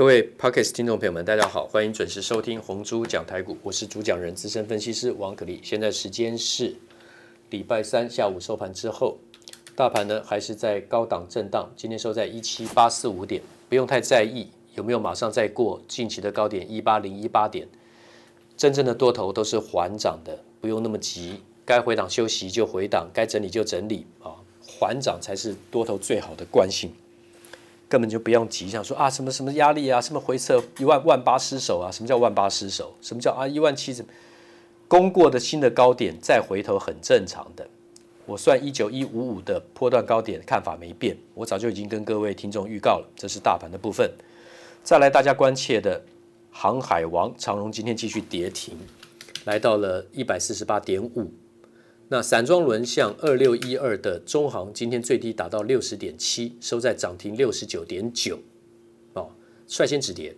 各位 Podcast 听众朋友们，大家好，欢迎准时收听红猪讲台股，我是主讲人资深分析师王可立。现在时间是礼拜三下午收盘之后，大盘呢还是在高档震荡，今天收在一七八四五点，不用太在意有没有马上再过近期的高点一八零一八点，真正的多头都是缓涨的，不用那么急，该回档休息就回档，该整理就整理啊，缓涨才是多头最好的惯性。根本就不用急，想说啊什么什么压力啊，什么回撤一万万八失守啊？什么叫万八失守？什么叫啊一万七？攻过的新的高点再回头很正常的。我算一九一五五的波段高点看法没变，我早就已经跟各位听众预告了。这是大盘的部分。再来大家关切的航海王长荣今天继续跌停，来到了一百四十八点五。那散装轮像二六一二的中航今天最低达到六十点七，收在涨停六十九点九，哦，率先止跌。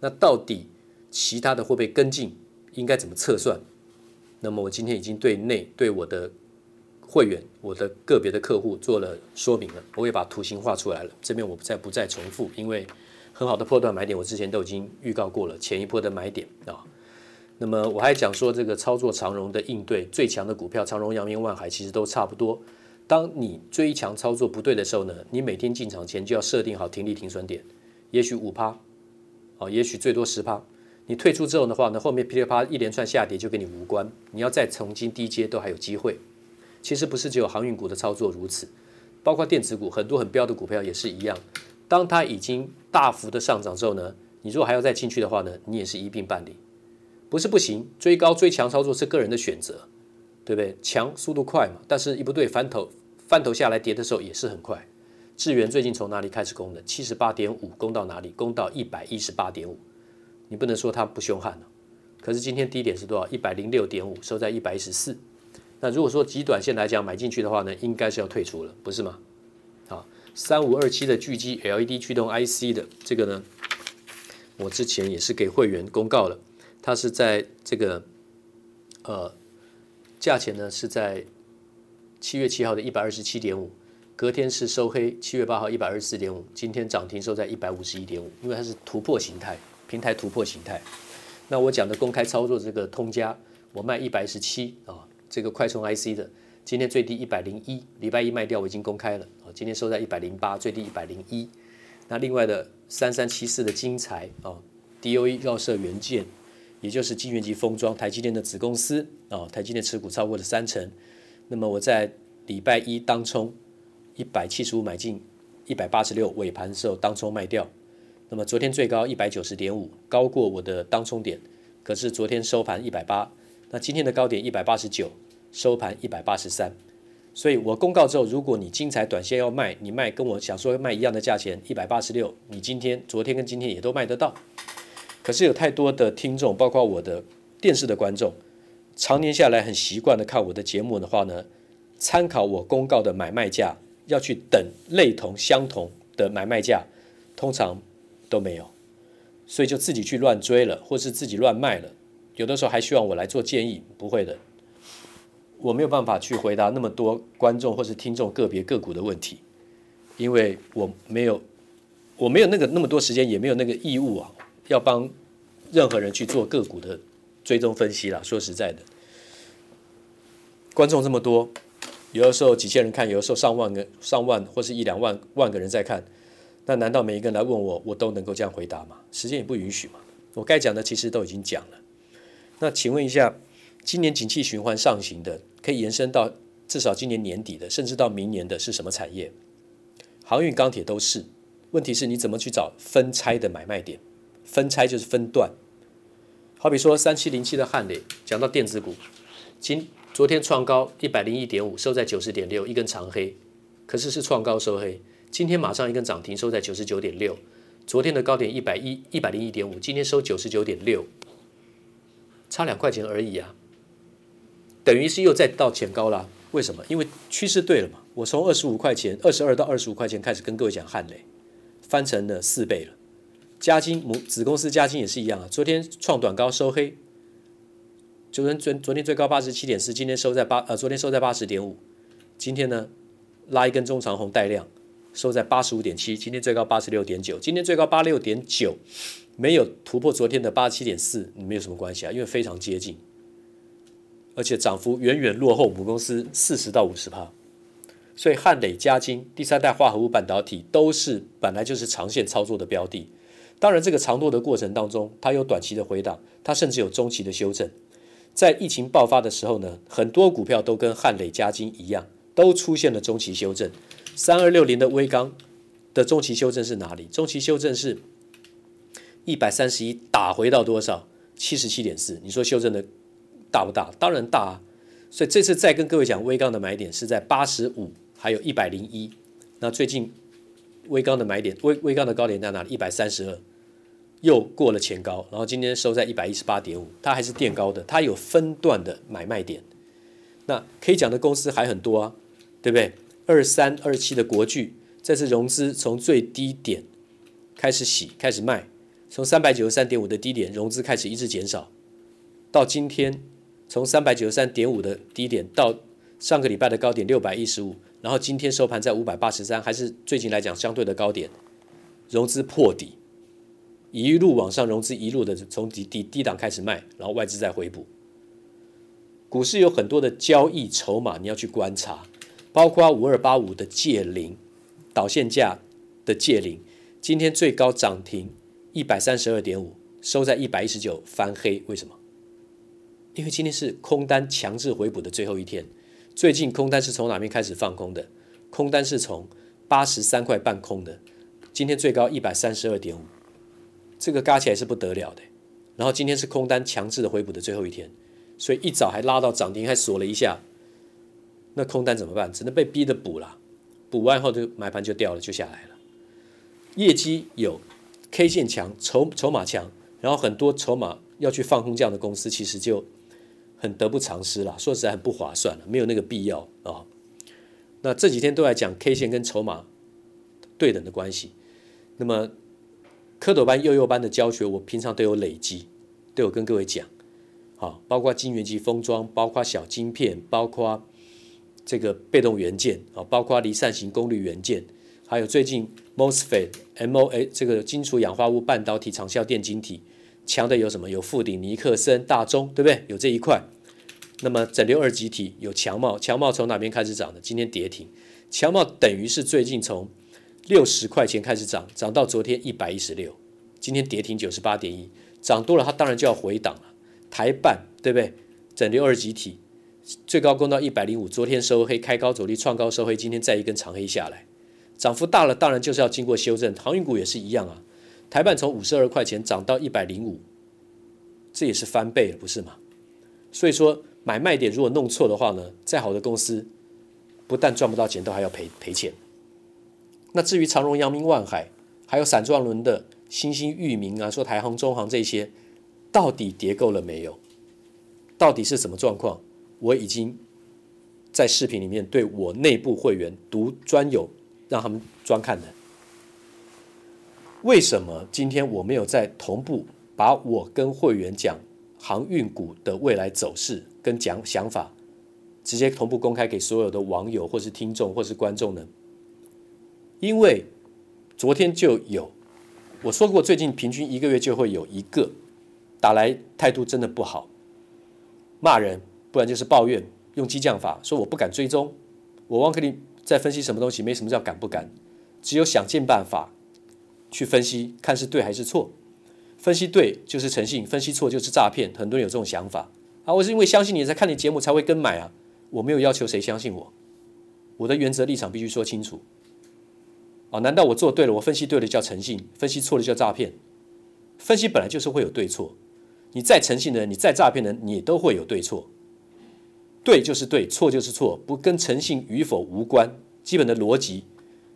那到底其他的会不会跟进？应该怎么测算？那么我今天已经对内对我的会员、我的个别的客户做了说明了，我也把图形画出来了。这边我不再不再重复，因为很好的波段买点我之前都已经预告过了，前一波的买点啊。那么我还讲说，这个操作长荣的应对最强的股票，长荣、阳明、万海其实都差不多。当你追强操作不对的时候呢，你每天进场前就要设定好停利停损点，也许五趴，哦，也许最多十趴。你退出之后的话呢，后面噼里啪啦一连串下跌就跟你无关，你要再重新低阶都还有机会。其实不是只有航运股的操作如此，包括电子股很多很标的股票也是一样。当它已经大幅的上涨之后呢，你如果还要再进去的话呢，你也是一并办理。不是不行，追高追强操作是个人的选择，对不对？强速度快嘛，但是一不对翻头翻头下来跌的时候也是很快。智原最近从哪里开始攻的？七十八点五攻到哪里？攻到一百一十八点五，你不能说它不凶悍呢。可是今天低点是多少？一百零六点五，收在一百一十四。那如果说极短线来讲买进去的话呢，应该是要退出了，不是吗？好，三五二七的巨基 LED 驱动 IC 的这个呢，我之前也是给会员公告了。它是在这个，呃，价钱呢是在七月七号的一百二十七点五，隔天是收黑，七月八号一百二十四点五，今天涨停收在一百五十一点五，因为它是突破形态，平台突破形态。那我讲的公开操作这个通家，我卖一百十七啊，这个快充 IC 的，今天最低一百零一，礼拜一卖掉我已经公开了啊，今天收在一百零八，最低一百零一。那另外的三三七四的精材啊，DOE 绕射元件。也就是晶圆级封装，台积电的子公司啊，台积电持股超过了三成。那么我在礼拜一当冲一百七十五买进，一百八十六尾盘的时候当冲卖掉。那么昨天最高一百九十点五，高过我的当冲点，可是昨天收盘一百八。那今天的高点一百八十九，收盘一百八十三。所以我公告之后，如果你精彩短线要卖，你卖跟我想说卖一样的价钱一百八十六，你今天、昨天跟今天也都卖得到。可是有太多的听众，包括我的电视的观众，常年下来很习惯的看我的节目的话呢，参考我公告的买卖价，要去等类同相同的买卖价，通常都没有，所以就自己去乱追了，或是自己乱卖了。有的时候还希望我来做建议，不会的，我没有办法去回答那么多观众或是听众个别个股的问题，因为我没有，我没有那个那么多时间，也没有那个义务啊。要帮任何人去做个股的追踪分析啦。说实在的，观众这么多，有的时候几千人看，有的时候上万个、上万或是一两万万个人在看，那难道每一个人来问我，我都能够这样回答吗？时间也不允许嘛。我该讲的其实都已经讲了。那请问一下，今年景气循环上行的，可以延伸到至少今年年底的，甚至到明年的是什么产业？航运、钢铁都是。问题是你怎么去找分拆的买卖点？分拆就是分段，好比说三七零七的汉磊，讲到电子股，今昨天创高一百零一点五，收在九十点六，一根长黑，可是是创高收黑，今天马上一根涨停，收在九十九点六，昨天的高点一百一一百零一点五，今天收九十九点六，差两块钱而已啊，等于是又再到前高了，为什么？因为趋势对了嘛，我从二十五块钱，二十二到二十五块钱开始跟各位讲汉磊，翻成了四倍了。嘉金母子公司嘉金也是一样啊，昨天创短高收黑，昨天昨昨天最高八十七点四，今天收在八呃，昨天收在八十点五，今天呢拉一根中长红带量，收在八十五点七，今天最高八十六点九，今天最高八六点九，没有突破昨天的八十七点四，没有什么关系啊，因为非常接近，而且涨幅远远落后母公司四十到五十趴，所以汉磊、嘉金、第三代化合物半导体都是本来就是长线操作的标的。当然，这个长多的过程当中，它有短期的回档，它甚至有中期的修正。在疫情爆发的时候呢，很多股票都跟汉磊、嘉金一样，都出现了中期修正。三二六零的威刚的中期修正是哪里？中期修正是一百三十一打回到多少？七十七点四。你说修正的大不大？当然大啊。所以这次再跟各位讲，威刚的买点是在八十五，还有一百零一。那最近威刚的买点，威威刚的高点在哪里？一百三十二。又过了前高，然后今天收在一百一十八点五，它还是垫高的，它有分段的买卖点。那可以讲的公司还很多啊，对不对？二三二七的国巨，这次融资从最低点开始洗，开始卖，从三百九十三点五的低点融资开始一直减少，到今天从三百九十三点五的低点到上个礼拜的高点六百一十五，然后今天收盘在五百八十三，还是最近来讲相对的高点，融资破底。一路往上融资，一路的从低低低档开始卖，然后外资再回补。股市有很多的交易筹码，你要去观察，包括五二八五的界霖，导线价的界霖，今天最高涨停一百三十二点五，收在一百一十九，翻黑。为什么？因为今天是空单强制回补的最后一天。最近空单是从哪边开始放空的？空单是从八十三块半空的，今天最高一百三十二点五。这个加起来是不得了的，然后今天是空单强制的回补的最后一天，所以一早还拉到涨停，还锁了一下，那空单怎么办？只能被逼的补了，补完后就买盘就掉了，就下来了。业绩有，K 线强，筹筹码强，然后很多筹码要去放空这样的公司，其实就很得不偿失了。说实在很不划算了，没有那个必要啊、那这几天都在讲 K 线跟筹码对等的关系，那么。蝌蚪班、幼幼班的教学，我平常都有累积，都有跟各位讲，好，包括晶圆级封装，包括小晶片，包括这个被动元件，啊，包括离散型功率元件，还有最近 MOSFET、MOA 这个金属氧化物半导体长效电晶体强的有什么？有富鼎、尼克森、大中，对不对？有这一块。那么整流二极体有强茂，强茂从哪边开始涨的？今天跌停，强茂等于是最近从。六十块钱开始涨，涨到昨天一百一十六，今天跌停九十八点一，涨多了它当然就要回档了。台办对不对？整流二极体最高攻到一百零五，昨天收黑，开高走低，创高收黑，今天再一根长黑下来，涨幅大了，当然就是要经过修正。航运股也是一样啊，台办从五十二块钱涨到一百零五，这也是翻倍了，不是吗？所以说买卖点如果弄错的话呢，再好的公司不但赚不到钱，都还要赔赔钱。那至于长荣、阳明、万海，还有散装轮的新兴、裕民啊，说台航、中航这些，到底跌够了没有？到底是什么状况？我已经在视频里面对我内部会员独专有，让他们专看的。为什么今天我没有在同步把我跟会员讲航运股的未来走势跟讲想法，直接同步公开给所有的网友或是听众或是观众呢？因为昨天就有我说过，最近平均一个月就会有一个打来，态度真的不好，骂人，不然就是抱怨，用激将法说我不敢追踪，我王可立在分析什么东西，没什么叫敢不敢，只有想尽办法去分析，看是对还是错，分析对就是诚信，分析错就是诈骗，很多人有这种想法啊，我是因为相信你才看你节目才会跟买啊，我没有要求谁相信我，我的原则立场必须说清楚。哦，难道我做对了，我分析对了叫诚信，分析错了叫诈骗？分析本来就是会有对错，你再诚信的人，你再诈骗的人，你都会有对错。对就是对，错就是错，不跟诚信与否无关。基本的逻辑，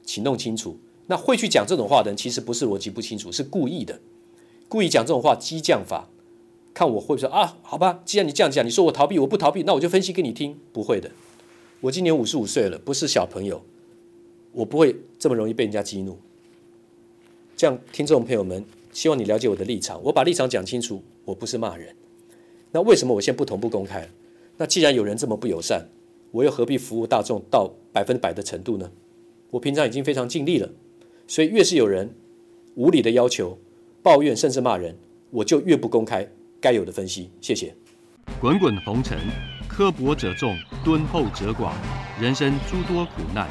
请弄清楚。那会去讲这种话的人，其实不是逻辑不清楚，是故意的，故意讲这种话，激将法。看我会不会说啊？好吧，既然你这样讲，你说我逃避，我不逃避，那我就分析给你听。不会的，我今年五十五岁了，不是小朋友。我不会这么容易被人家激怒，这样听众朋友们，希望你了解我的立场。我把立场讲清楚，我不是骂人。那为什么我现在不同步公开？那既然有人这么不友善，我又何必服务大众到百分百的程度呢？我平常已经非常尽力了，所以越是有人无理的要求、抱怨甚至骂人，我就越不公开该有的分析。谢谢。滚滚红尘，刻薄者众，敦厚者寡，人生诸多苦难，